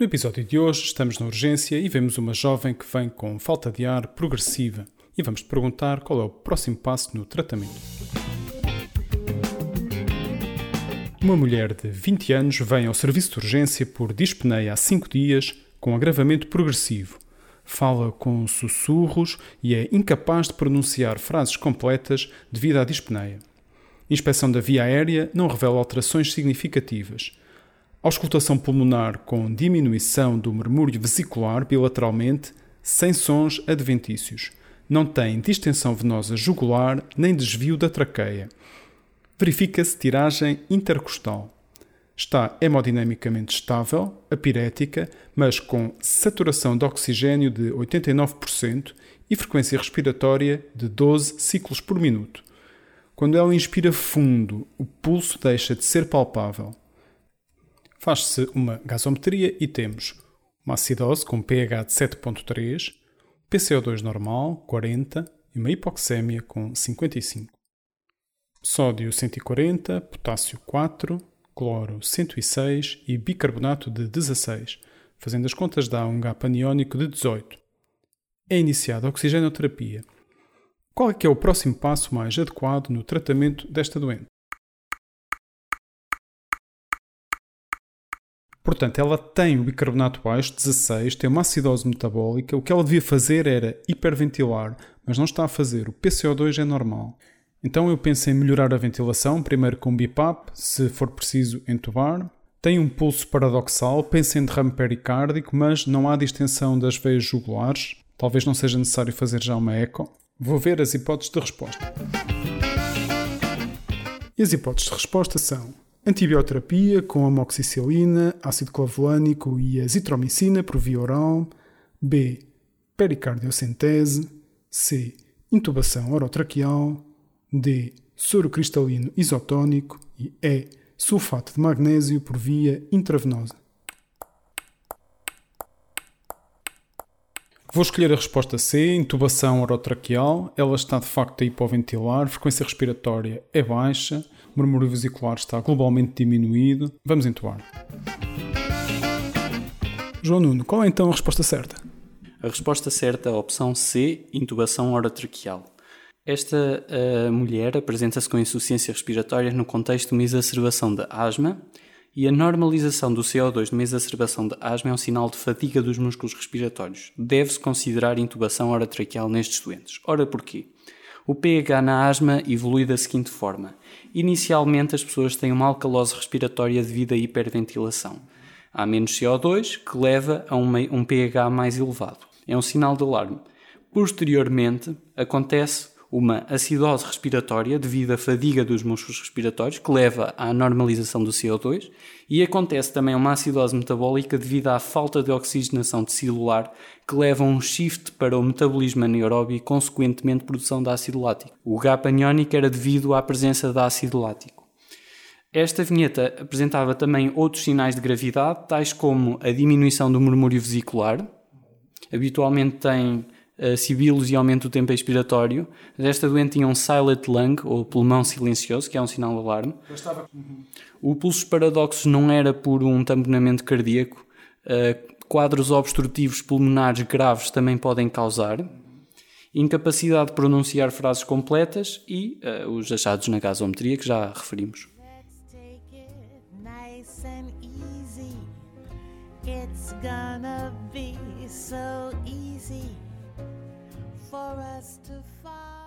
No episódio de hoje estamos na urgência e vemos uma jovem que vem com falta de ar progressiva e vamos te perguntar qual é o próximo passo no tratamento. Uma mulher de 20 anos vem ao serviço de urgência por dispneia há 5 dias com agravamento progressivo. Fala com sussurros e é incapaz de pronunciar frases completas devido à dispneia. Inspeção da via aérea não revela alterações significativas. Auscultação pulmonar com diminuição do murmúrio vesicular bilateralmente, sem sons adventícios. Não tem distensão venosa jugular nem desvio da traqueia. Verifica-se tiragem intercostal. Está hemodinamicamente estável, apirética, mas com saturação de oxigênio de 89% e frequência respiratória de 12 ciclos por minuto. Quando ela inspira fundo, o pulso deixa de ser palpável. Faz-se uma gasometria e temos uma acidose com pH de 7.3, PCO2 normal 40 e uma hipoxémia com 55. Sódio 140, potássio 4, cloro 106 e bicarbonato de 16, fazendo as contas dá um gap aniónico de 18. É iniciada a oxigenoterapia. Qual é que é o próximo passo mais adequado no tratamento desta doença? Portanto, ela tem o bicarbonato baixo, 16, tem uma acidose metabólica. O que ela devia fazer era hiperventilar, mas não está a fazer. O PCO2 é normal. Então eu penso em melhorar a ventilação, primeiro com BIPAP, se for preciso entubar. Tem um pulso paradoxal, penso em derrame pericárdico, mas não há distensão das veias jugulares. Talvez não seja necessário fazer já uma eco. Vou ver as hipóteses de resposta. E as hipóteses de resposta são Antibioterapia com amoxicilina, ácido clavulânico e azitromicina por via oral. B. Pericardiocentese. C. Intubação orotraqueal. D. Soro cristalino isotónico. E E. Sulfato de magnésio por via intravenosa. Vou escolher a resposta C, intubação orotraqueal. Ela está de facto a hipoventilar, frequência respiratória é baixa, o murmúrio vesicular está globalmente diminuído. Vamos intubar. João Nuno, qual é então a resposta certa? A resposta certa é a opção C, intubação orotraqueal. Esta uh, mulher apresenta-se com insuficiência respiratória no contexto de uma exacerbação de asma e a normalização do CO2 numa exacerbação de asma é um sinal de fadiga dos músculos respiratórios. Deve-se considerar intubação orotraqueal nestes doentes. Ora porquê? O pH na asma evolui da seguinte forma. Inicialmente as pessoas têm uma alcalose respiratória devido à hiperventilação. Há menos CO2 que leva a um pH mais elevado. É um sinal de alarme. Posteriormente acontece uma acidose respiratória devido à fadiga dos músculos respiratórios, que leva à normalização do CO2, e acontece também uma acidose metabólica devido à falta de oxigenação celular, que leva a um shift para o metabolismo anaeróbio e, consequentemente, produção de ácido lático. O gap aniónico era devido à presença de ácido lático. Esta vinheta apresentava também outros sinais de gravidade, tais como a diminuição do murmúrio vesicular, habitualmente tem sibilos e aumenta o tempo expiratório. Esta doente tinha um silent lung, ou pulmão silencioso, que é um sinal de alarme. Estava... Uhum. O pulso paradoxo não era por um tamponamento cardíaco. Uh, quadros obstrutivos pulmonares graves também podem causar. Incapacidade de pronunciar frases completas e uh, os achados na gasometria que já referimos. It's for us to find.